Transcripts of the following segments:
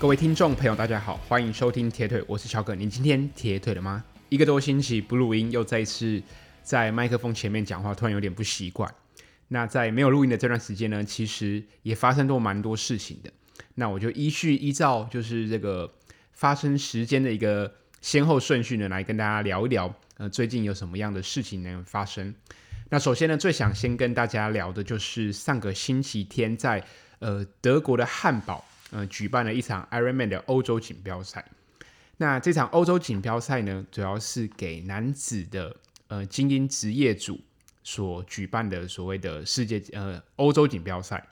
各位听众朋友，大家好，欢迎收听铁腿，我是乔哥。您今天铁腿了吗？一个多星期不录音，又再次在麦克风前面讲话，突然有点不习惯。那在没有录音的这段时间呢，其实也发生过蛮多事情的。那我就依序依照就是这个发生时间的一个先后顺序呢，来跟大家聊一聊，呃，最近有什么样的事情能发生。那首先呢，最想先跟大家聊的就是上个星期天在呃德国的汉堡。呃，举办了一场 Ironman 的欧洲锦标赛。那这场欧洲锦标赛呢，主要是给男子的呃精英职业组所举办的所谓的世界呃欧洲锦标赛。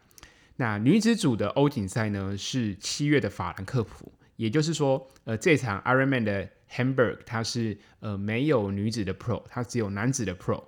那女子组的欧锦赛呢，是七月的法兰克福。也就是说，呃，这场 Ironman 的 Hamburg 它是呃没有女子的 Pro，它只有男子的 Pro。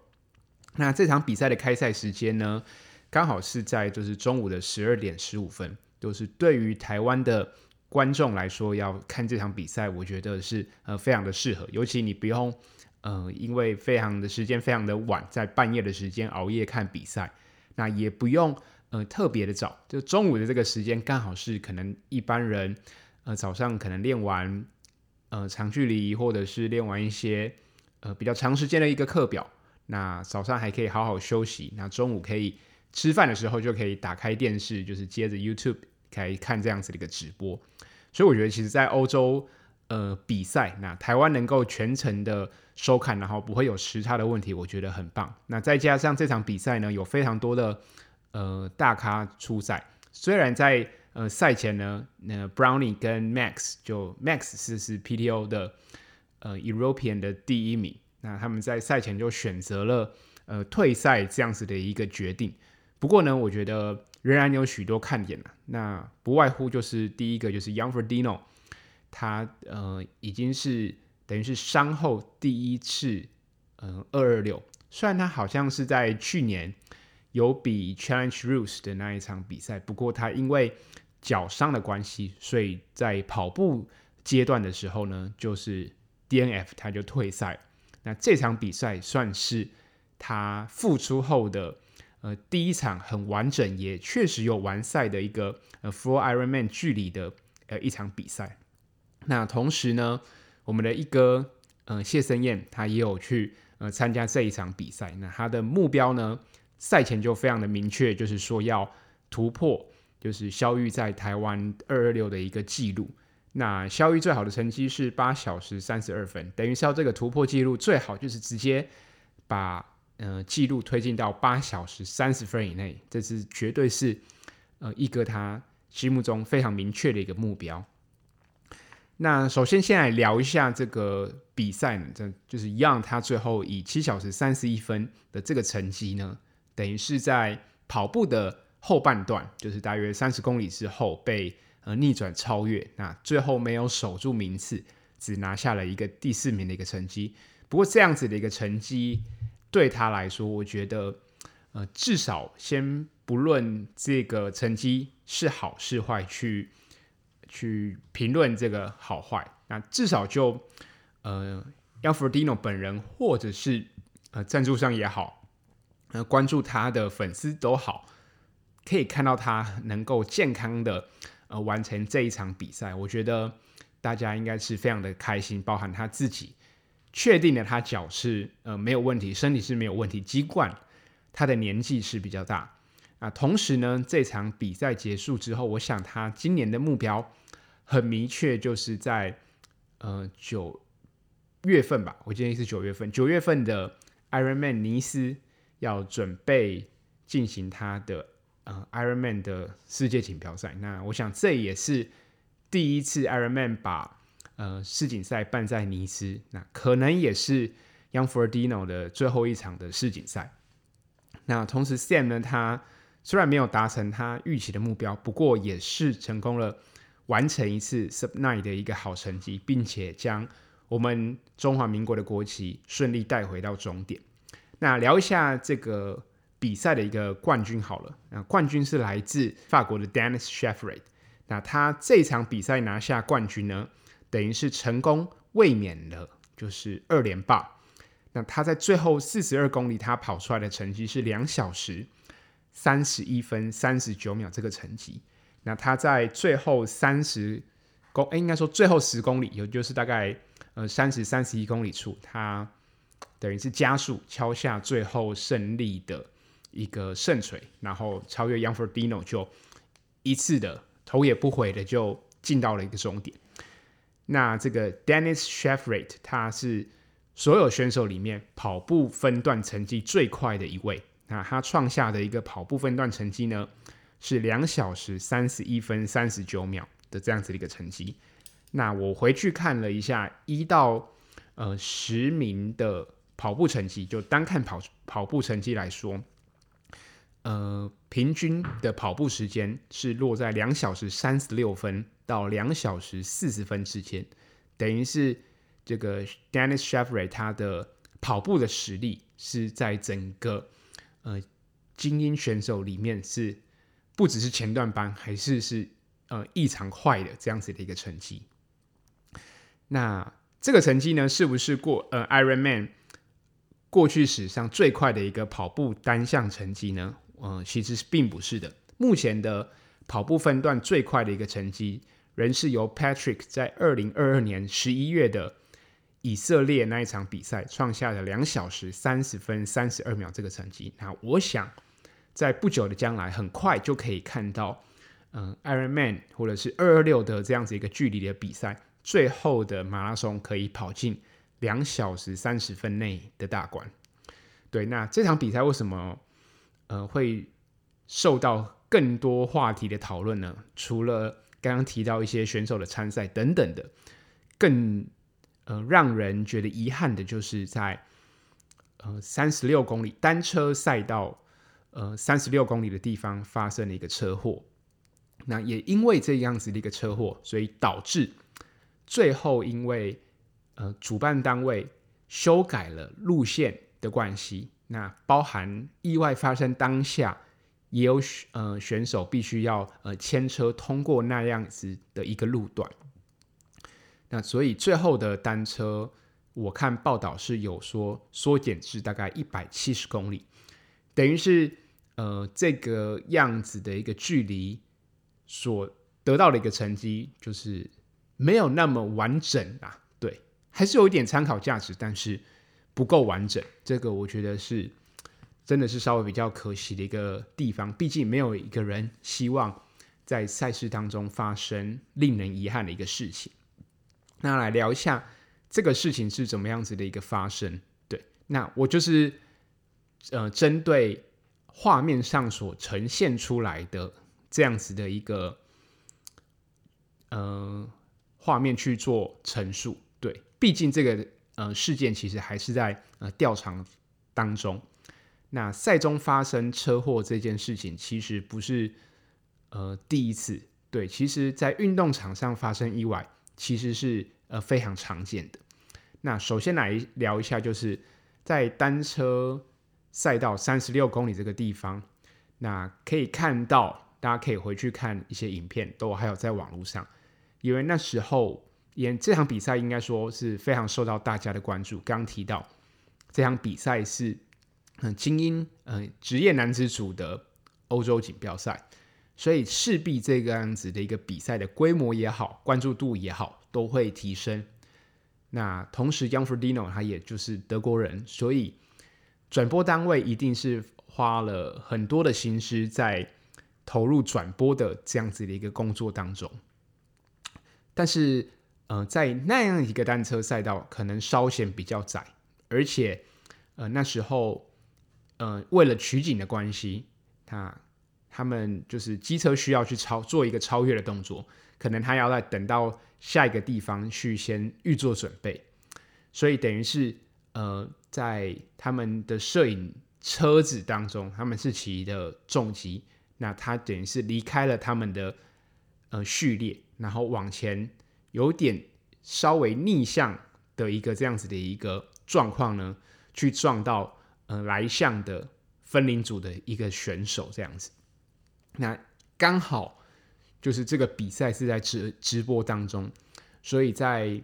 那这场比赛的开赛时间呢，刚好是在就是中午的十二点十五分。就是对于台湾的观众来说，要看这场比赛，我觉得是呃非常的适合。尤其你不用呃因为非常的时间非常的晚，在半夜的时间熬夜看比赛，那也不用呃特别的早，就中午的这个时间刚好是可能一般人呃早上可能练完呃长距离或者是练完一些呃比较长时间的一个课表，那早上还可以好好休息，那中午可以。吃饭的时候就可以打开电视，就是接着 YouTube 可以看这样子的一个直播。所以我觉得，其实，在欧洲呃比赛，那台湾能够全程的收看，然后不会有时差的问题，我觉得很棒。那再加上这场比赛呢，有非常多的呃大咖出赛。虽然在呃赛前呢，那 Brownie 跟 Max 就 Max 是是 PTO 的呃 European 的第一名，那他们在赛前就选择了呃退赛这样子的一个决定。不过呢，我觉得仍然有许多看点，那不外乎就是第一个就是 Young Ferdino，他呃已经是等于是伤后第一次嗯二二六。虽然他好像是在去年有比 Challenge Roth 的那一场比赛，不过他因为脚伤的关系，所以在跑步阶段的时候呢，就是 DNF 他就退赛。那这场比赛算是他复出后的。呃，第一场很完整，也确实有完赛的一个呃 Full Ironman 距离的呃一场比赛。那同时呢，我们的一哥呃谢升谚他也有去呃参加这一场比赛。那他的目标呢，赛前就非常的明确，就是说要突破就是萧玉在台湾二二六的一个记录。那萧玉最好的成绩是八小时三十二分，等于是要这个突破记录，最好就是直接把。呃，记录推进到八小时三十分以内，这是绝对是呃一哥他心目中非常明确的一个目标。那首先先来聊一下这个比赛呢，这就是 Jan 他最后以七小时三十一分的这个成绩呢，等于是在跑步的后半段，就是大约三十公里之后被呃逆转超越，那最后没有守住名次，只拿下了一个第四名的一个成绩。不过这样子的一个成绩。对他来说，我觉得，呃，至少先不论这个成绩是好是坏，去去评论这个好坏，那至少就，呃，Jan Frodeno 本人或者是呃赞助商也好，呃，关注他的粉丝都好，可以看到他能够健康的呃完成这一场比赛，我觉得大家应该是非常的开心，包含他自己。确定了他脚是呃没有问题，身体是没有问题，尽管他的年纪是比较大啊。同时呢，这场比赛结束之后，我想他今年的目标很明确，就是在呃九月份吧，我建议是九月份，九月份的 Ironman 尼斯要准备进行他的呃 Ironman 的世界锦标赛。那我想这也是第一次 Ironman 把呃，世锦赛办在尼斯，那可能也是 Youngfordino 的最后一场的世锦赛。那同时，Sam 呢，他虽然没有达成他预期的目标，不过也是成功了完成一次 Sub Nine 的一个好成绩，并且将我们中华民国的国旗顺利带回到终点。那聊一下这个比赛的一个冠军好了，那冠军是来自法国的 Dennis Shafraid。那他这场比赛拿下冠军呢，等于是成功卫冕了，就是二连霸。那他在最后四十二公里，他跑出来的成绩是两小时三十一分三十九秒这个成绩。那他在最后三十公，哎，应该说最后十公里，也就是大概呃三十三十一公里处，他等于是加速敲下最后胜利的一个胜锤，然后超越 Youngfordino，就一次的头也不回的就进到了一个终点。那这个 Dennis Shafrath 他是所有选手里面跑步分段成绩最快的一位。那他创下的一个跑步分段成绩呢，是两小时三十一分三十九秒的这样子的一个成绩。那我回去看了一下一到呃十名的跑步成绩，就单看跑跑步成绩来说，呃，平均的跑步时间是落在两小时三十六分到两小时四十分之间，等于是这个 Dennis Shafrath 他的跑步的实力是在整个呃精英选手里面是不只是前段班，还是是呃异常快的这样子的一个成绩。那这个成绩呢，是不是过呃 Ironman 过去史上最快的一个跑步单项成绩呢？嗯，其实并不是的。目前的跑步分段最快的一个成绩，仍是由 Patrick 在二零二二年十一月的以色列那一场比赛创下的两小时三十分三十二秒这个成绩。那我想，在不久的将来，很快就可以看到，嗯，Ironman 或者是二二六的这样子一个距离的比赛，最后的马拉松可以跑进两小时三十分内的大关。对，那这场比赛为什么？呃，会受到更多话题的讨论呢？除了刚刚提到一些选手的参赛等等的，更呃让人觉得遗憾的就是在呃三十六公里单车赛道呃三十六公里的地方发生了一个车祸。那也因为这样子的一个车祸，所以导致最后因为呃主办单位修改了路线的关系。那包含意外发生当下，也有呃选手必须要呃牵车通过那样子的一个路段。那所以最后的单车，我看报道是有说缩减至大概一百七十公里，等于是呃这个样子的一个距离所得到的一个成绩，就是没有那么完整啊。对，还是有一点参考价值，但是。不够完整，这个我觉得是真的是稍微比较可惜的一个地方。毕竟没有一个人希望在赛事当中发生令人遗憾的一个事情。那来聊一下这个事情是怎么样子的一个发生。对，那我就是呃针对画面上所呈现出来的这样子的一个呃画面去做陈述。对，毕竟这个。呃，事件其实还是在呃调查当中。那赛中发生车祸这件事情，其实不是呃第一次。对，其实在运动场上发生意外，其实是呃非常常见的。那首先来聊一下，就是在单车赛道三十六公里这个地方，那可以看到，大家可以回去看一些影片，都还有在网络上，因为那时候。演这场比赛应该说是非常受到大家的关注。刚刚提到这场比赛是很精英呃职业男子组的欧洲锦标赛，所以势必这个样子的一个比赛的规模也好，关注度也好，都会提升。那同时，Young Ferdino 他也就是德国人，所以转播单位一定是花了很多的心思在投入转播的这样子的一个工作当中，但是。呃，在那样一个单车赛道，可能稍显比较窄，而且，呃，那时候，呃，为了取景的关系，他他们就是机车需要去超做一个超越的动作，可能他要再等到下一个地方去先预做准备，所以等于是，呃，在他们的摄影车子当中，他们是骑的重机，那他等于是离开了他们的呃序列，然后往前。有点稍微逆向的一个这样子的一个状况呢，去撞到呃来向的分龄组的一个选手这样子，那刚好就是这个比赛是在直直播当中，所以在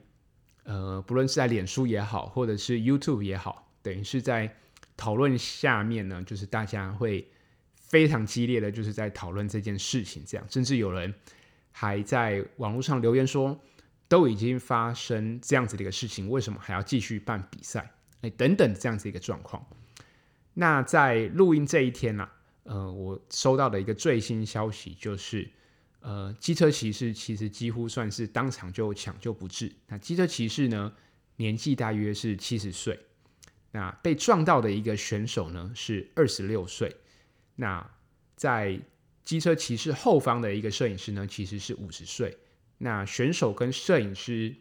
呃不论是在脸书也好，或者是 YouTube 也好，等于是在讨论下面呢，就是大家会非常激烈的就是在讨论这件事情，这样甚至有人还在网络上留言说。都已经发生这样子的一个事情，为什么还要继续办比赛？哎，等等这样子一个状况。那在录音这一天呢、呃，我收到的一个最新消息就是，呃，机车骑士其实几乎算是当场就抢救不治。那机车骑士呢，年纪大约是七十岁。那被撞到的一个选手呢是二十六岁。那在机车骑士后方的一个摄影师呢，其实是五十岁。那选手跟摄影师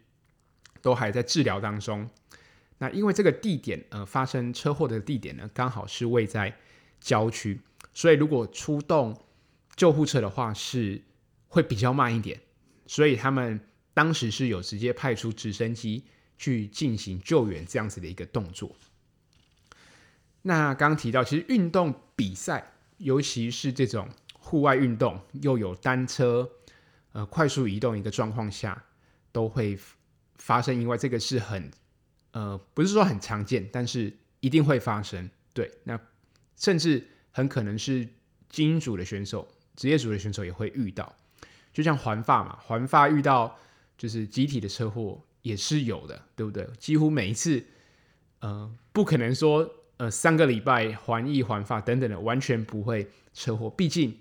都还在治疗当中。那因为这个地点，呃，发生车祸的地点呢，刚好是位在郊区，所以如果出动救护车的话，是会比较慢一点。所以他们当时是有直接派出直升机去进行救援这样子的一个动作。那刚刚提到，其实运动比赛，尤其是这种户外运动，又有单车，呃，快速移动一个状况下，都会发生意外。这个是很，呃，不是说很常见，但是一定会发生。对，那甚至很可能是精英组的选手、职业组的选手也会遇到。就像环发嘛，环发遇到就是集体的车祸也是有的，对不对？几乎每一次，呃，不可能说。呃，三个礼拜环意环发等等的，完全不会车祸。毕竟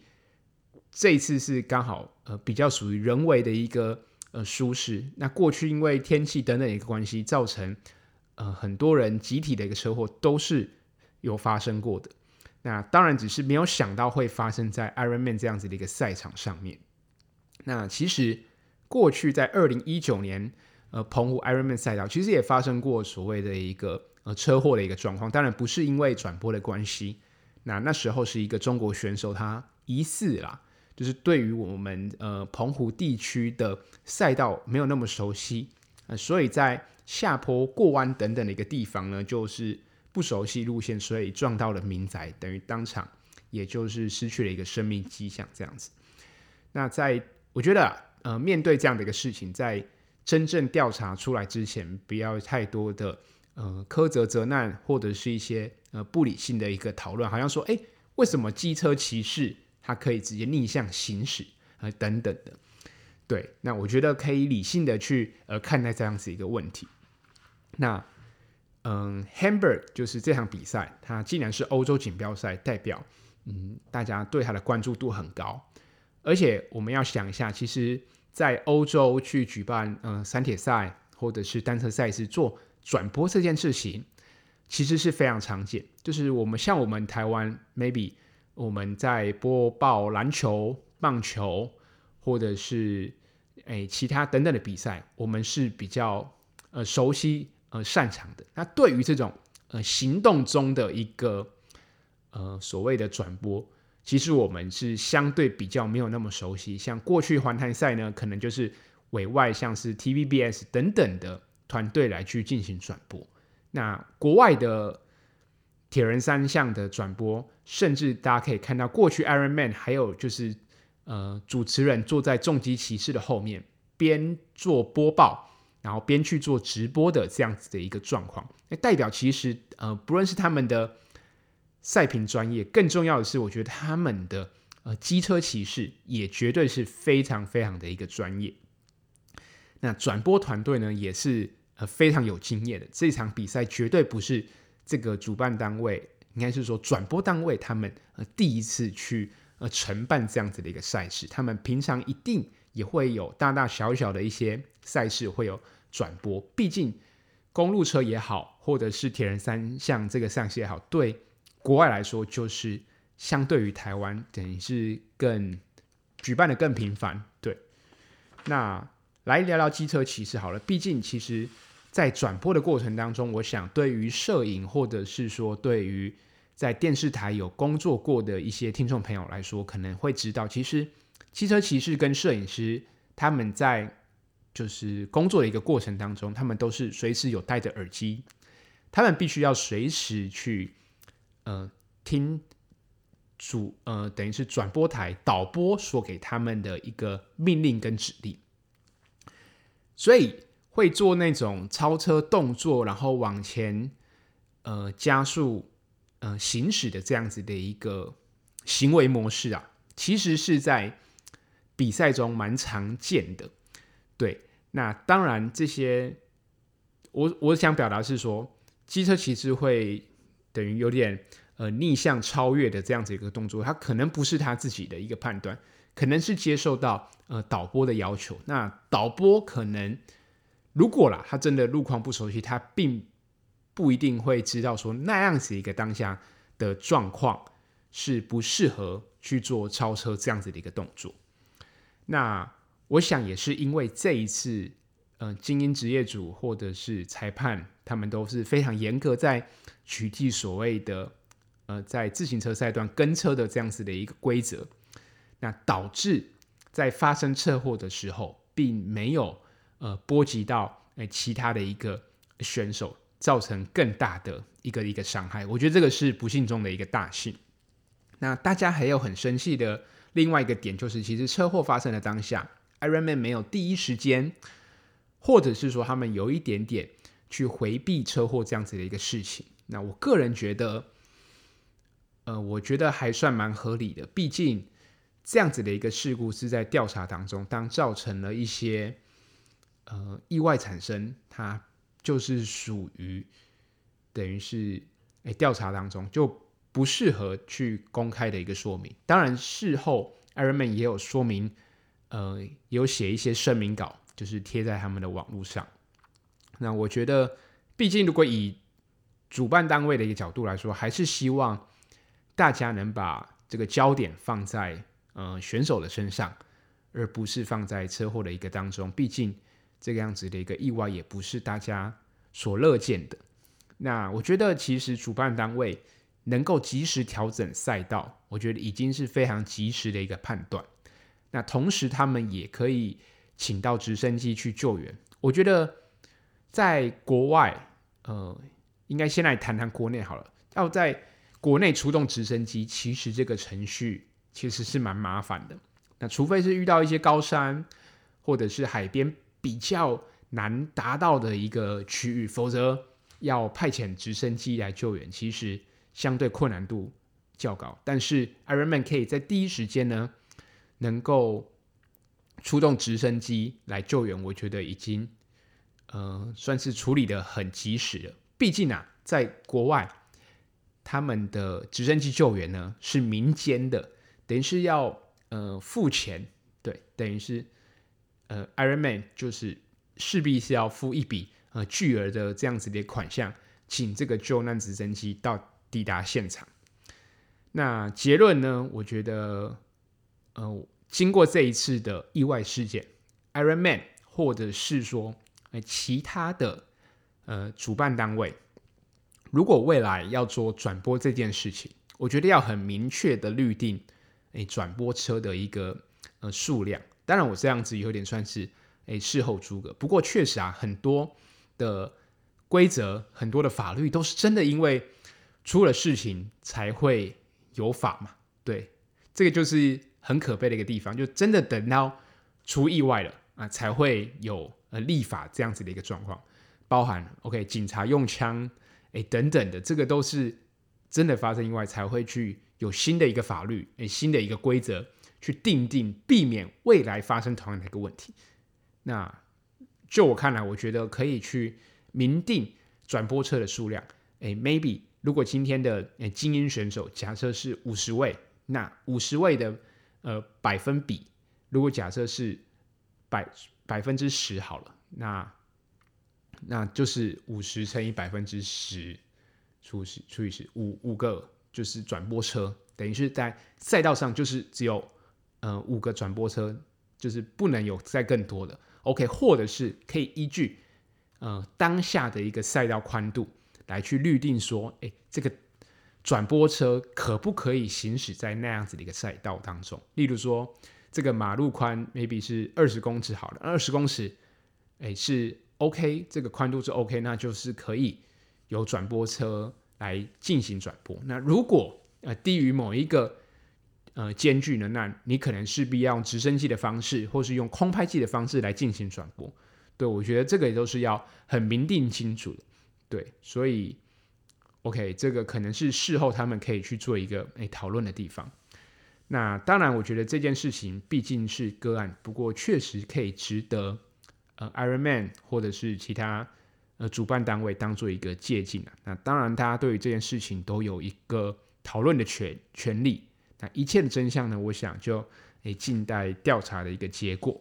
这一次是刚好呃比较属于人为的一个呃疏失。那过去因为天气等等一个关系，造成呃很多人集体的一个车祸都是有发生过的。那当然只是没有想到会发生在 Ironman 这样子的一个赛场上面。那其实过去在二零一九年呃澎湖 Ironman 赛道，其实也发生过所谓的一个。呃，车祸的一个状况，当然不是因为转播的关系。那那时候是一个中国选手，他疑似啦，就是对于我们呃澎湖地区的赛道没有那么熟悉，呃，所以在下坡过弯等等的一个地方呢，就是不熟悉路线，所以撞到了民宅，等于当场也就是失去了一个生命迹象这样子。那在我觉得呃，面对这样的一个事情，在真正调查出来之前，不要太多的。呃，苛责责难或者是一些呃不理性的一个讨论，好像说，哎，为什么机车骑士他可以直接逆向行驶啊、呃、等等的？对，那我觉得可以理性的去呃看待这样子一个问题。那嗯，Hamburg 就是这场比赛，它既然是欧洲锦标赛代表，嗯，大家对它的关注度很高，而且我们要想一下，其实，在欧洲去举办嗯三铁赛或者是单车赛事做。转播这件事情其实是非常常见，就是我们像我们台湾，maybe 我们在播报篮球、棒球，或者是诶其他等等的比赛，我们是比较呃熟悉呃擅长的。那对于这种呃行动中的一个呃所谓的转播，其实我们是相对比较没有那么熟悉。像过去环台赛呢，可能就是委外像是 TVBS 等等的。团队来去进行转播，那国外的铁人三项的转播，甚至大家可以看到，过去 Ironman 还有就是呃主持人坐在重机骑士的后面，边做播报，然后边去做直播的这样子的一个状况。那代表其实呃不论是他们的赛评专业，更重要的是，我觉得他们的呃机车骑士也绝对是非常非常的一个专业。那转播团队呢，也是。呃，非常有经验的这场比赛绝对不是这个主办单位，应该是说转播单位他们呃第一次去呃承办这样子的一个赛事，他们平常一定也会有大大小小的一些赛事会有转播，毕竟公路车也好，或者是铁人三项这个赛事也好，对国外来说就是相对于台湾等于是更举办的更频繁，对，那。来聊聊机车骑士好了，毕竟其实，在转播的过程当中，我想对于摄影或者是说对于在电视台有工作过的一些听众朋友来说，可能会知道，其实汽车骑士跟摄影师他们在就是工作的一个过程当中，他们都是随时有戴着耳机，他们必须要随时去呃听主呃等于是转播台导播说给他们的一个命令跟指令。所以会做那种超车动作，然后往前呃加速呃行驶的这样子的一个行为模式啊，其实是在比赛中蛮常见的。对，那当然，这些我我想表达是说，机车其实会等于有点呃逆向超越的这样子一个动作，他可能不是他自己的一个判断，可能是接受到呃导播的要求。那导播可能如果啦，他真的路况不熟悉，他并不一定会知道说那样子一个当下的状况是不适合去做超车这样子的一个动作。那我想也是因为这一次，呃，精英职业组或者是裁判，他们都是非常严格在取缔所谓的，呃，在自行车赛段跟车的这样子的一个规则，那导致在发生车祸的时候，并没有呃波及到呃其他的一个选手，造成更大的一个一个伤害。我觉得这个是不幸中的一个大幸。那大家还有很生气的另外一个点，就是其实车祸发生的当下。Ironman 没有第一时间，或者是说他们有一点点去回避车祸这样子的一个事情。那我个人觉得，呃，我觉得还算蛮合理的。毕竟这样子的一个事故是在调查当中，当造成了一些呃意外产生，它就是属于等于是哎调查当中就不适合去公开的一个说明。当然事后 Ironman 也有说明。呃，有写一些声明稿，就是贴在他们的网络上。那我觉得，毕竟如果以主办单位的一个角度来说，还是希望大家能把这个焦点放在呃选手的身上，而不是放在车祸的一个当中。毕竟这个样子的一个意外也不是大家所乐见的。那我觉得，其实主办单位能够及时调整赛道，我觉得已经是非常及时的一个判断。那同时，他们也可以请到直升机去救援。我觉得在国外，呃，应该先来谈谈国内好了。要在国内出动直升机，其实这个程序其实是蛮麻烦的。那除非是遇到一些高山或者是海边比较难达到的一个区域，否则要派遣直升机来救援，其实相对困难度较高。但是 Ironman 可以在第一时间呢，能够出动直升机来救援，我觉得已经呃算是处理的很及时了。毕竟啊，在国外他们的直升机救援呢是民间的，等于是要呃付钱，对，等于是呃 Ironman 就是势必是要付一笔呃巨额的这样子的款项，请这个救难直升机到抵达现场。那结论呢，我觉得呃。经过这一次的意外事件，Ironman 或者是说呃，其他的呃主办单位，如果未来要做转播这件事情，我觉得要很明确的预定，诶转播车的一个呃数量。当然，我这样子有点算是诶事后诸葛。不过确实啊，很多的规则、很多的法律都是真的，因为出了事情才会有法嘛。对，这个就是。很可悲的一个地方，就真的等到出意外了啊，才会有呃立法这样子的一个状况，包含 OK 警察用枪诶等等的，这个都是真的发生意外才会去有新的一个法律诶新的一个规则去定定，避免未来发生同样的一个问题。那就我看来，我觉得可以去明定转播车的数量，诶 maybe 如果今天的诶精英选手假设是五十位，那五十位的。呃，百分比，如果假设是百百分之十好了，那那就是五十乘以百分之十除十除以十，五五个就是转播车，等于是在赛道上就是只有呃五个转播车，就是不能有再更多的。OK，或者是可以依据呃当下的一个赛道宽度来去律定说，哎，这个。转播车可不可以行驶在那样子的一个赛道当中？例如说，这个马路宽 maybe 是二十公尺好了，二十公尺，哎是 OK，这个宽度是 OK，那就是可以有转播车来进行转播。那如果呃低于某一个呃间距呢，那你可能势必要用直升机的方式，或是用空拍机的方式来进行转播。对，我觉得这个也都是要很明定清楚的。对，所以。OK，这个可能是事后他们可以去做一个诶讨论的地方。那当然，我觉得这件事情毕竟是个案，不过确实可以值得呃 Ironman 或者是其他呃主办单位当做一个借鉴啊。那当然，大家对于这件事情都有一个讨论的权权利。那一切的真相呢，我想就诶静待调查的一个结果。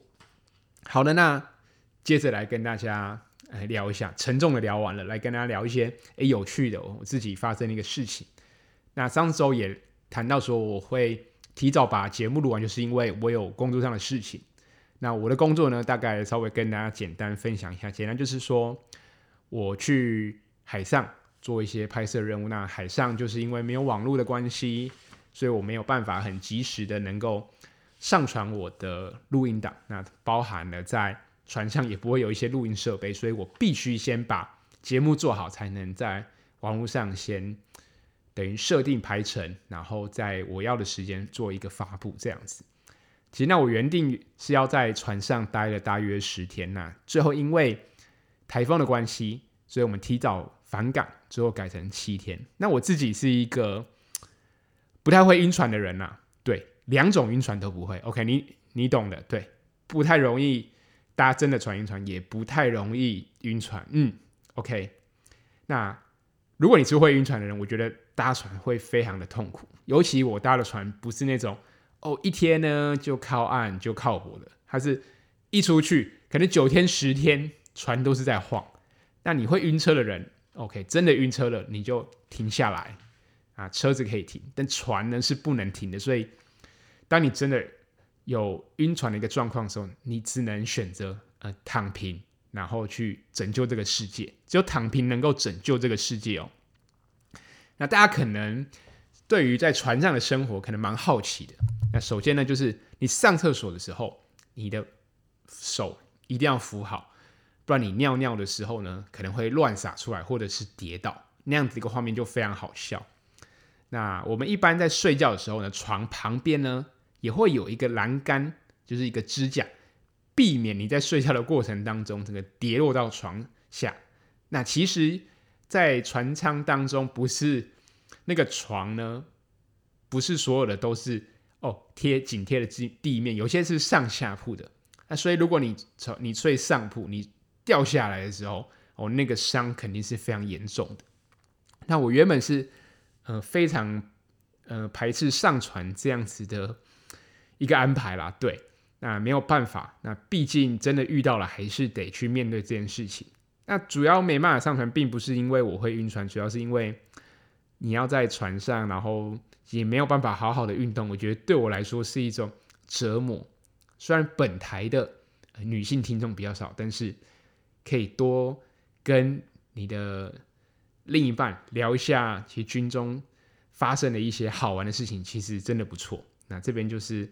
好的，那接着来跟大家来聊一下，沉重的聊完了，来跟大家聊一些诶有趣的我自己发生的一个事情。那上周也谈到说，我会提早把节目录完，就是因为我有工作上的事情。那我的工作呢，大概稍微跟大家简单分享一下。简单就是说，我去海上做一些拍摄任务。那海上就是因为没有网络的关系，所以我没有办法很及时的能够上传我的录音档。那包含了在船上也不会有一些录音设备，所以我必须先把节目做好，才能在网络上先。等于设定排程，然后在我要的时间做一个发布，这样子。其实那我原定是要在船上待了大约十天呐，最后因为台风的关系，所以我们提早返港，最后改成七天。那我自己是一个不太会晕船的人呐，对，两种晕船都不会。OK，你你懂的，对，不太容易搭真的船晕船，也不太容易晕船。嗯，OK，那。如果你是会晕船的人，我觉得搭船会非常的痛苦。尤其我搭的船不是那种哦，一天呢就靠岸就靠泊的，它是一出去可能九天十天船都是在晃。那你会晕车的人，OK，真的晕车了，你就停下来啊，车子可以停，但船呢是不能停的。所以，当你真的有晕船的一个状况的时候，你只能选择呃躺平。然后去拯救这个世界，只有躺平能够拯救这个世界哦。那大家可能对于在船上的生活可能蛮好奇的。那首先呢，就是你上厕所的时候，你的手一定要扶好，不然你尿尿的时候呢，可能会乱洒出来，或者是跌倒，那样子一个画面就非常好笑。那我们一般在睡觉的时候呢，床旁边呢也会有一个栏杆，就是一个支架。避免你在睡觉的过程当中，整个跌落到床下。那其实，在船舱当中，不是那个床呢，不是所有的都是哦贴紧贴的地地面，有些是上下铺的。那所以，如果你从你睡上铺，你掉下来的时候，哦，那个伤肯定是非常严重的。那我原本是呃非常呃排斥上船这样子的一个安排啦，对。那没有办法，那毕竟真的遇到了，还是得去面对这件事情。那主要没办法上船，并不是因为我会晕船，主要是因为你要在船上，然后也没有办法好好的运动。我觉得对我来说是一种折磨。虽然本台的女性听众比较少，但是可以多跟你的另一半聊一下，其实军中发生的一些好玩的事情，其实真的不错。那这边就是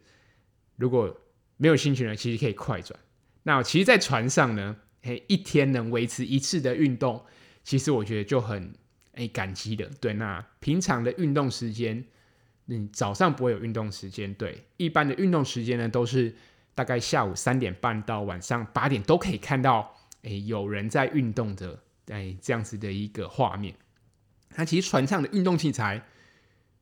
如果。没有兴趣呢，其实可以快转。那其实，在船上呢，诶，一天能维持一次的运动，其实我觉得就很诶感激的。对，那平常的运动时间，你早上不会有运动时间。对，一般的运动时间呢，都是大概下午三点半到晚上八点都可以看到，诶，有人在运动的，诶，这样子的一个画面。那其实船上的运动器材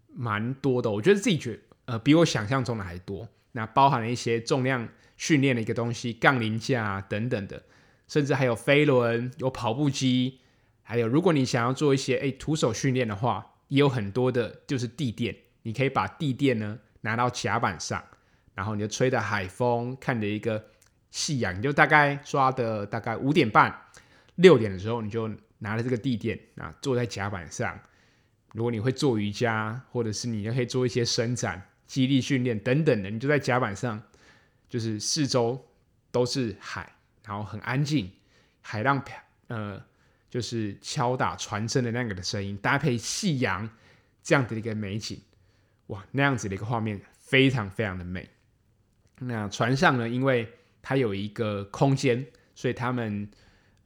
蛮多的，我觉得自己觉得，呃，比我想象中的还多。那包含了一些重量训练的一个东西，杠铃架等等的，甚至还有飞轮、有跑步机，还有如果你想要做一些诶徒手训练的话，也有很多的，就是地垫，你可以把地垫呢拿到甲板上，然后你就吹着海风，看着一个夕阳，你就大概抓的大概五点半、六点的时候，你就拿着这个地垫啊坐在甲板上。如果你会做瑜伽，或者是你也可以做一些伸展。肌力训练等等的，你就在甲板上，就是四周都是海，然后很安静，海浪漂，呃，就是敲打船身的那个的声音，搭配夕阳这样的一个美景，哇，那样子的一个画面非常非常的美。那船上呢，因为它有一个空间，所以他们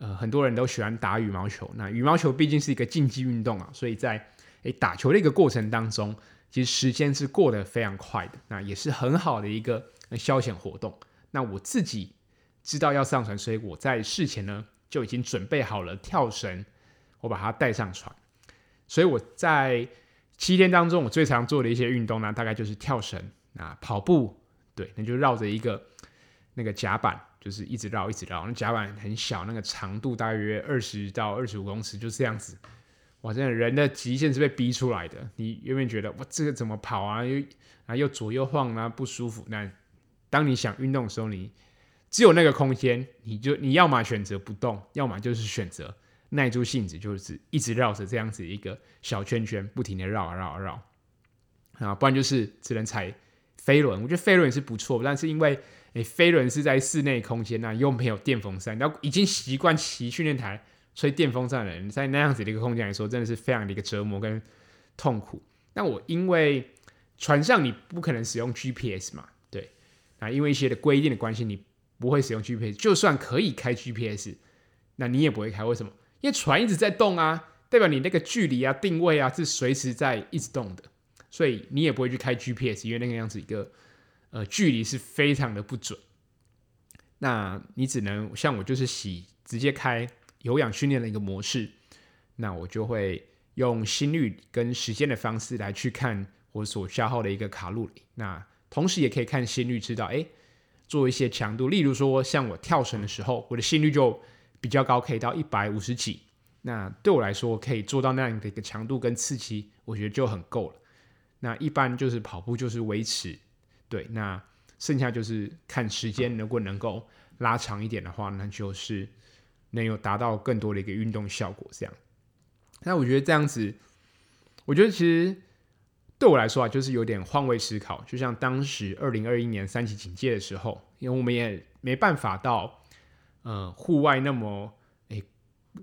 呃很多人都喜欢打羽毛球。那羽毛球毕竟是一个竞技运动啊，所以在诶打球的一个过程当中。其实时间是过得非常快的，那也是很好的一个消遣活动。那我自己知道要上船，所以我在事前呢就已经准备好了跳绳，我把它带上船。所以我在七天当中，我最常做的一些运动呢，大概就是跳绳啊、跑步，对，那就绕着一个那个甲板，就是一直绕一直绕。那甲板很小，那个长度大约二十到二十五公尺，就这样子。哇，真的人的极限是被逼出来的。你有没有觉得哇，这个怎么跑啊？又啊又左右晃啊，不舒服。那当你想运动的时候，你只有那个空间，你就你要么选择不动，要么就是选择耐住性子，就是一直绕着这样子一个小圈圈，不停的绕啊绕啊绕啊，不然就是只能踩飞轮。我觉得飞轮是不错，但是因为诶飞轮是在室内空间，那又没有电风扇，然后已经习惯骑训练台吹电风扇的人，在那样子的一个空间来说，真的是非常的一个折磨跟痛苦。那我因为船上你不可能使用 GPS 嘛。对啊，因为一些的规定的关系，你不会使用 GPS。就算可以开 GPS，那你也不会开。为什么？因为船一直在动啊，代表你那个距离啊、定位啊是随时在一直动的，所以你也不会去开 GPS，因为那个样子一个呃距离是非常的不准。那你只能像我就是洗直接开有氧训练的一个模式，那我就会用心率跟时间的方式来去看我所消耗的一个卡路里。那同时也可以看心率，知道哎，做一些强度，例如说像我跳绳的时候，我的心率就比较高，可以到一百五十几。那对我来说，可以做到那样的一个强度跟刺激，我觉得就很够了。那一般就是跑步就是维持，对，那剩下就是看时间，如果能够拉长一点的话，那就是能有达到更多的一个运动效果。这样，那我觉得这样子，我觉得其实。对我来说啊，就是有点换位思考。就像当时二零二一年三级警戒的时候，因为我们也没办法到呃户外那么诶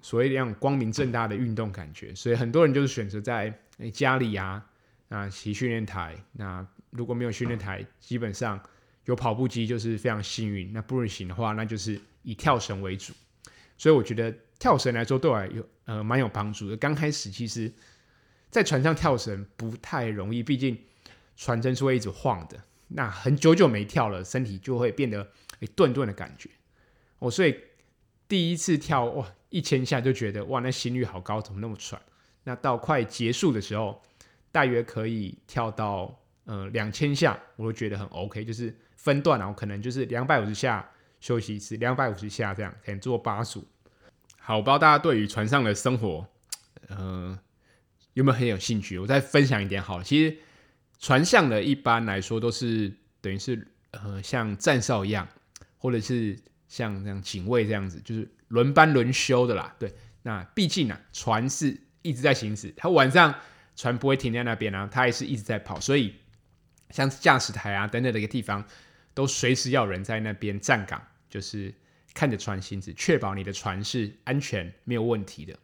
所谓的那种光明正大的运动感觉，所以很多人就是选择在诶家里啊那骑训练台。那如果没有训练台，基本上有跑步机就是非常幸运。那不行的话，那就是以跳绳为主。所以我觉得跳绳来说，对我有呃蛮有帮助的。刚开始其实。在船上跳绳不太容易，毕竟船身是会一直晃的。那很久久没跳了，身体就会变得诶顿顿的感觉。哦，所以第一次跳哇一千下就觉得哇那心率好高，怎么那么喘？那到快结束的时候，大约可以跳到呃两千下，我都觉得很 OK，就是分段啊，我可能就是两百五十下休息一次，两百五十下这样，可能做八组。好，我不知道大家对于船上的生活，嗯、呃。有没有很有兴趣？我再分享一点好了。其实船上的一般来说都是等于是呃像站哨一样，或者是像这样警卫这样子，就是轮班轮休的啦。对，那毕竟啊船是一直在行驶，它晚上船不会停在那边啊，它还是一直在跑，所以像驾驶台啊等等的一个地方，都随时要人在那边站岗，就是看着船行驶，确保你的船是安全没有问题的。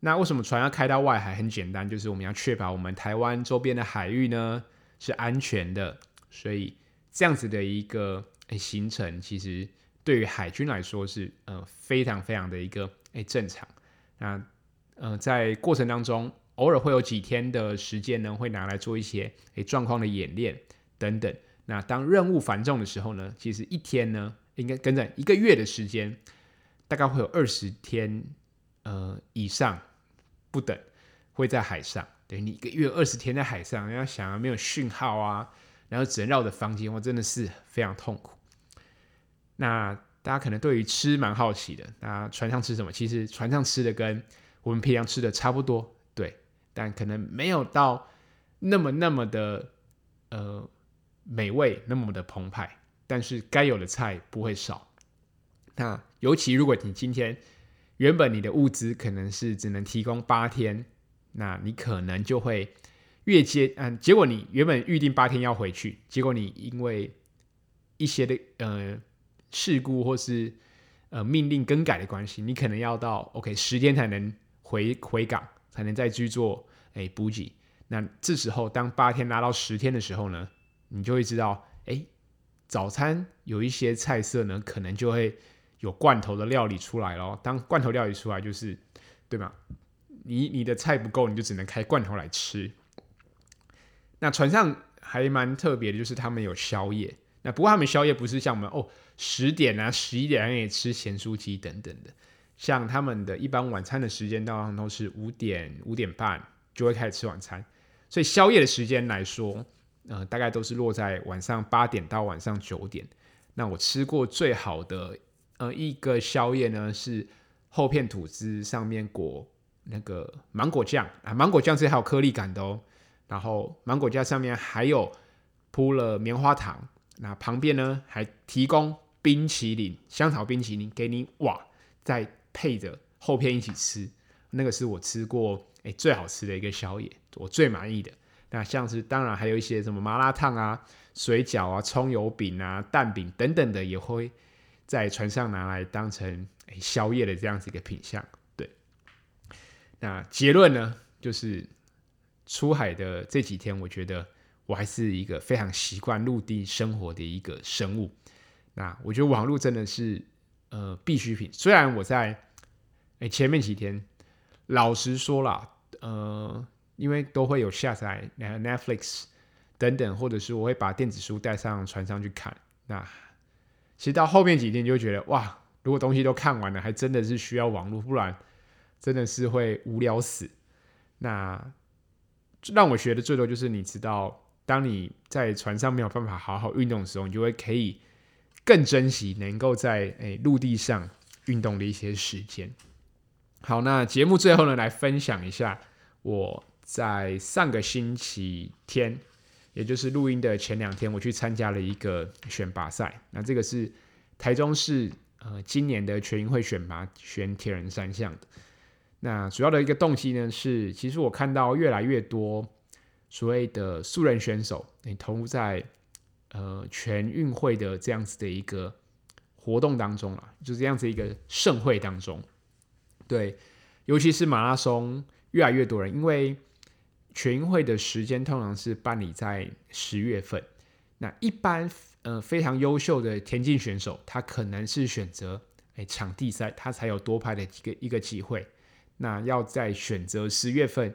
那为什么船要开到外海？很简单，就是我们要确保我们台湾周边的海域呢是安全的。所以这样子的一个行程，其实对于海军来说是呃非常非常的一个诶正常。那呃在过程当中，偶尔会有几天的时间呢，会拿来做一些诶状况的演练等等。那当任务繁重的时候呢，其实一天呢应该跟着一个月的时间，大概会有二十天呃以上。不等，会在海上。等于你一个月二十天在海上，要想要，没有讯号啊，然后只能绕着房间，我真的是非常痛苦。那大家可能对于吃蛮好奇的，那船上吃什么？其实船上吃的跟我们平常吃的差不多，但可能没有到那么那么的呃美味，那么的澎湃，但是该有的菜不会少。那尤其如果你今天。原本你的物资可能是只能提供八天，那你可能就会越接嗯，结果你原本预定八天要回去，结果你因为一些的呃事故或是呃命令更改的关系，你可能要到 OK 十天才能回回港，才能再去做诶补给。那这时候当八天拉到十天的时候呢，你就会知道，诶，早餐有一些菜色呢，可能就会。有罐头的料理出来咯，当罐头料理出来，就是对吗？你你的菜不够，你就只能开罐头来吃。那船上还蛮特别的，就是他们有宵夜。那不过他们宵夜不是像我们哦十点啊十一点也吃咸酥鸡等等的，像他们的一般晚餐的时间，当然都是五点五点半就会开始吃晚餐。所以宵夜的时间来说，呃，大概都是落在晚上八点到晚上九点。那我吃过最好的呃一个宵夜呢，是厚片吐司上面裹那个芒果酱啊，芒果酱是还有颗粒感的哦。然后芒果酱上面还有铺了棉花糖，那旁边呢还提供冰淇淋，香草冰淇淋给你哇，在配着厚片一起吃，那个是我吃过诶最好吃的一个宵夜，我最满意的。那像是当然还有一些什么麻辣烫啊、水饺啊、葱油饼啊、蛋饼等等的，也会在船上拿来当成宵夜的这样子一个品相。对，那结论呢，就是出海的这几天，我觉得我还是一个非常习惯陆地生活的一个生物。那我觉得网络真的是呃必需品。虽然我在诶前面几天，老实说啦，呃。因为都会有下载 Netflix 等等，或者是我会把电子书带上船上去看。那其实到后面几天就会觉得，哇，如果东西都看完了，还真的是需要网络，不然真的是会无聊死。那让我学的最多就是，你知道，当你在船上没有办法好好运动的时候，你就会可以更珍惜能够在诶陆地上运动的一些时间。好，那节目最后呢，来分享一下我。在上个星期天，也就是录音的前两天，我去参加了一个选拔赛。那这个是台中市呃今年的全运会选拔选铁人三项的。那主要的一个动机呢是，其实我看到越来越多所谓的素人选手，你投入在呃全运会的这样子的一个活动当中啊，就这样子一个盛会当中。对，尤其是马拉松，越来越多人因为。全运会的时间通常是办理在十月份。那一般呃非常优秀的田径选手，他可能是选择诶场地赛，他才有多拍的一个一个机会。那要在选择十月份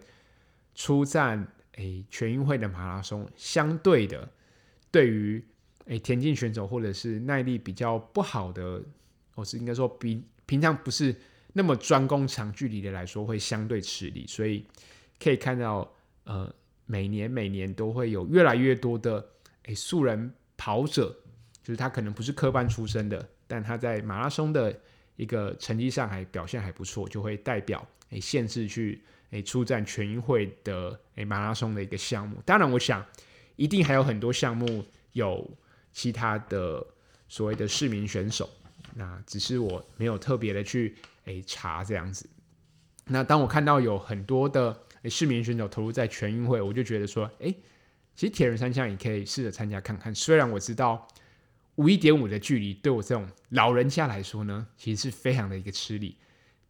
出战诶全运会的马拉松，相对的对于诶田径选手或者是耐力比较不好的，或是应该说比平常不是那么专攻长距离的来说，会相对吃力。所以可以看到。呃，每年每年都会有越来越多的诶素人跑者，就是他可能不是科班出身的，但他在马拉松的一个成绩上还表现还不错，就会代表诶限制去诶出战全运会的诶马拉松的一个项目。当然，我想一定还有很多项目有其他的所谓的市民选手，那只是我没有特别的去诶查这样子。那当我看到有很多的。市民选手投入在全运会，我就觉得说，哎，其实铁人三项也可以试着参加看看。虽然我知道五一点五的距离对我这种老人家来说呢，其实是非常的一个吃力。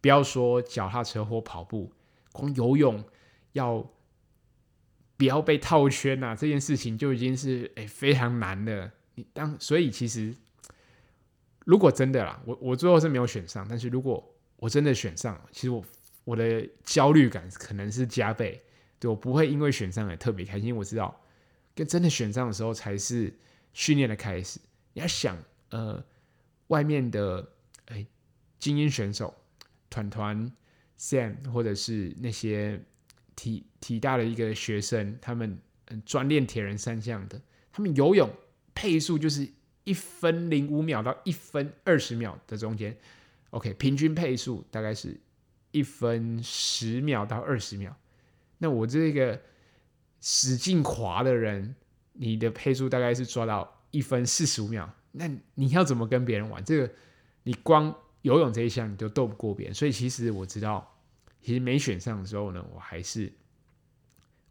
不要说脚踏车或跑步，光游泳要不要被套圈啊，这件事情就已经是哎非常难的。你当所以其实如果真的啦，我我最后是没有选上，但是如果我真的选上，其实我。我的焦虑感可能是加倍，对，我不会因为选上而特别开心，我知道，跟真的选上的时候才是训练的开始。你要想，呃，外面的哎精英选手，团团 Sam 或者是那些体体大的一个学生，他们嗯专练铁人三项的，他们游泳配速就是一分零五秒到一分二十秒的中间，OK，平均配速大概是。一分十秒到二十秒，那我这个使劲滑的人，你的配速大概是抓到一分四十五秒，那你要怎么跟别人玩？这个你光游泳这一项你都斗不过别人，所以其实我知道，其实没选上的时候呢，我还是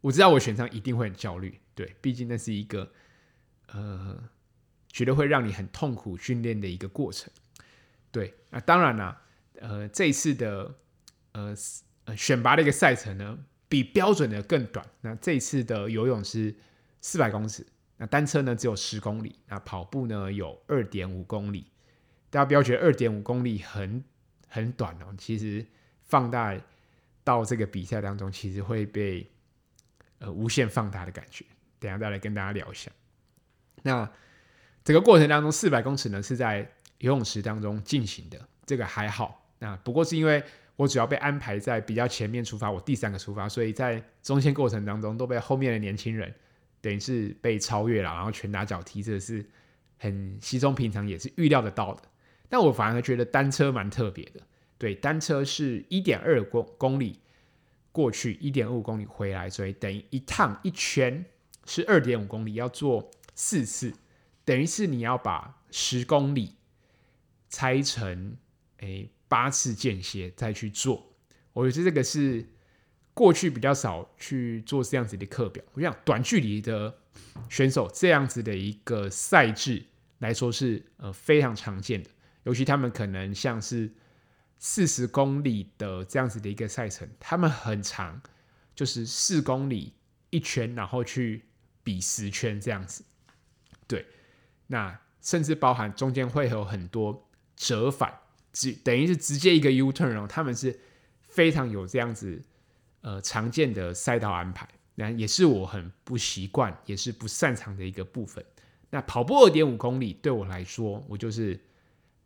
我知道我选上一定会很焦虑，对，毕竟那是一个呃，觉得会让你很痛苦训练的一个过程，对，那当然啦，呃，这一次的。呃，选拔的一个赛程呢，比标准的更短。那这一次的游泳是四百公尺，那单车呢只有十公里，那跑步呢有二点五公里。大家不要觉得二点五公里很很短哦，其实放大到这个比赛当中，其实会被呃无限放大的感觉。等下再来跟大家聊一下。那整个过程当中，四百公尺呢是在游泳池当中进行的，这个还好。那不过是因为。我主要被安排在比较前面出发，我第三个出发，所以在中间过程当中都被后面的年轻人等于是被超越了，然后拳打脚踢，这是很稀松平常，也是预料得到的。但我反而觉得单车蛮特别的。对，单车是一点二公公里过去，一点五公里回来，所以等于一趟一圈是二点五公里，要做四次，等于是你要把十公里拆成诶八次间歇再去做。我觉得这个是过去比较少去做这样子的课表。我想短距离的选手这样子的一个赛制来说是呃非常常见的，尤其他们可能像是。四十公里的这样子的一个赛程，他们很长，就是四公里一圈，然后去比十圈这样子。对，那甚至包含中间会有很多折返，直等于是直接一个 U turn 哦。他们是非常有这样子呃常见的赛道安排，那也是我很不习惯，也是不擅长的一个部分。那跑步二点五公里对我来说，我就是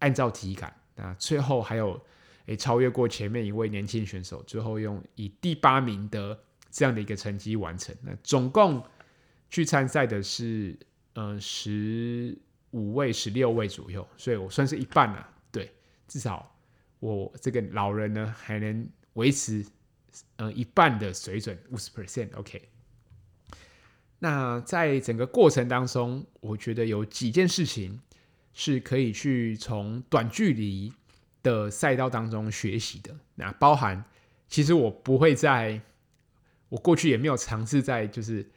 按照体感，那最后还有。诶，超越过前面一位年轻选手，最后用以第八名的这样的一个成绩完成。那总共去参赛的是呃十五位、十六位左右，所以我算是一半了啊。对，至少我这个老人呢还能维持呃一半的水准，五十 percent。OK。那在整个过程当中，我觉得有几件事情是可以去从短距离。的赛道当中学习的，那包含其实我不会在，我过去也没有尝试在就是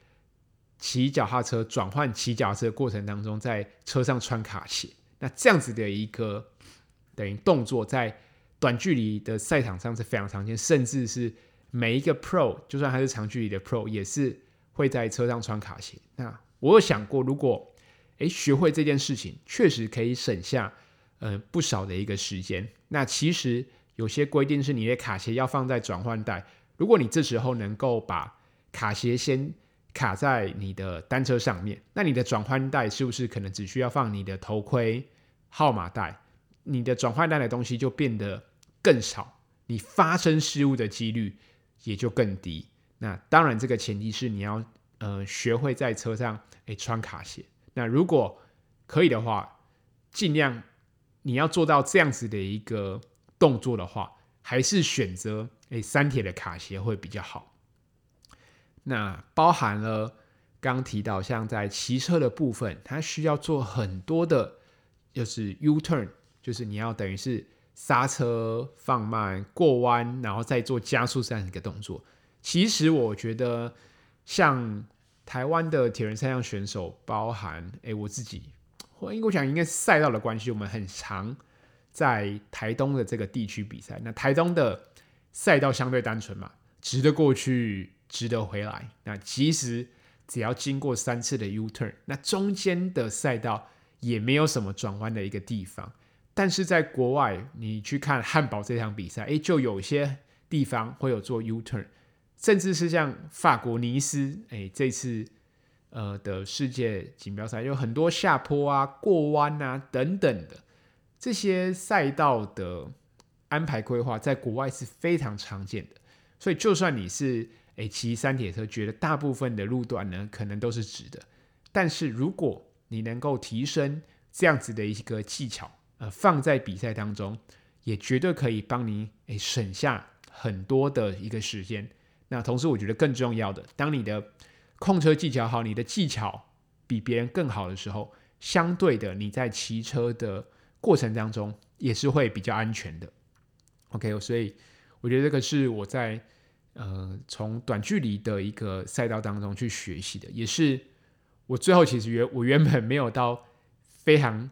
骑脚踏车转换骑脚踏车过程当中，在车上穿卡鞋。那这样子的一个等于动作，在短距离的赛场上是非常常见，甚至是每一个 Pro，就算他是长距离的 Pro，也是会在车上穿卡鞋。那我有想过，如果诶学会这件事情，确实可以省下。呃，不少的一个时间。那其实有些规定是你的卡鞋要放在转换带。如果你这时候能够把卡鞋先卡在你的单车上面，那你的转换带是不是可能只需要放你的头盔、号码带？你的转换带的东西就变得更少，你发生失误的几率也就更低。那当然，这个前提是你要呃学会在车上诶穿卡鞋。那如果可以的话，尽量。你要做到这样子的一个动作的话，还是选择诶三铁的卡鞋会比较好。那包含了刚提到，像在骑车的部分，它需要做很多的，就是 U turn，就是你要等于是刹车、放慢、过弯，然后再做加速这样一个动作。其实我觉得，像台湾的铁人三项选手，包含诶我自己。我应该讲，应该是赛道的关系，我们很常在台东的这个地区比赛。那台东的赛道相对单纯嘛，值得过去，值得回来。那其实只要经过三次的 U turn，那中间的赛道也没有什么转弯的一个地方。但是在国外，你去看汉堡这场比赛，诶，就有些地方会有做 U turn，甚至是像法国尼斯，诶，这次。呃的世界锦标赛有很多下坡啊、过弯啊等等的这些赛道的安排规划，在国外是非常常见的。所以，就算你是诶骑三铁车，觉得大部分的路段呢可能都是直的，但是如果你能够提升这样子的一个技巧，呃，放在比赛当中，也绝对可以帮你诶省下很多的一个时间。那同时，我觉得更重要的，当你的控车技巧好，你的技巧比别人更好的时候，相对的你在骑车的过程当中也是会比较安全的。OK，所以我觉得这个是我在呃从短距离的一个赛道当中去学习的，也是我最后其实原我原本没有到非常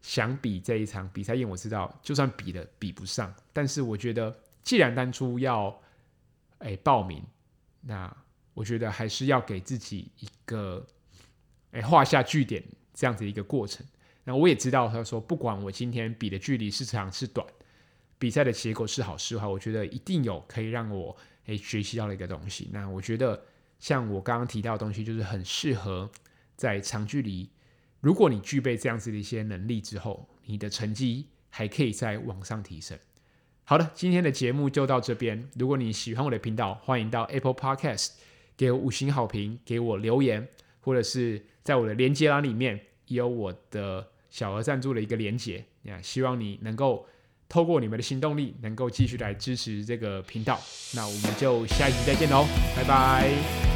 想比这一场比赛，因为我知道就算比了比不上，但是我觉得既然当初要诶报名，那。我觉得还是要给自己一个，哎，画下句点这样子一个过程。那我也知道，他说不管我今天比的距离是长是短，比赛的结果是好是坏，我觉得一定有可以让我哎学习到的一个东西。那我觉得像我刚刚提到的东西，就是很适合在长距离，如果你具备这样子的一些能力之后，你的成绩还可以再往上提升。好的，今天的节目就到这边。如果你喜欢我的频道，欢迎到 Apple Podcast。给我五星好评，给我留言，或者是在我的连接栏里面有我的小额赞助的一个连接。那希望你能够透过你们的行动力，能够继续来支持这个频道。那我们就下一集再见喽，拜拜。